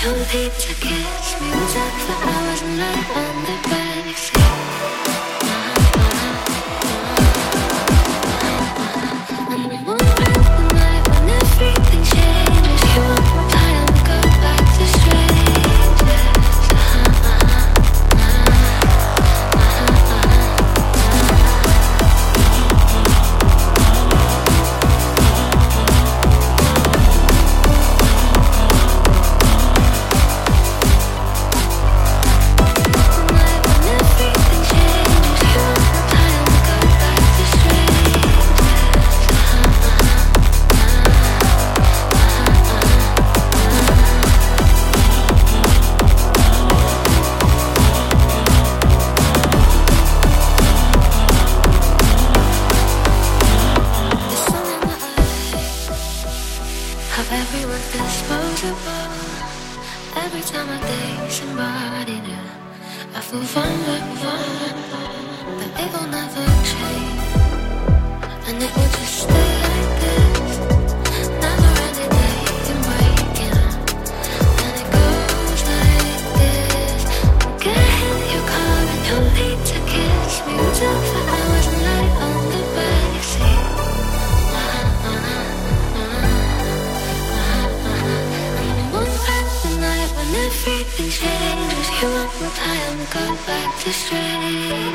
Your lips to kiss, music for hours and night on the bed. disposable. Every time I take somebody new, I feel vulnerable, but it will never change. time got back to strangers.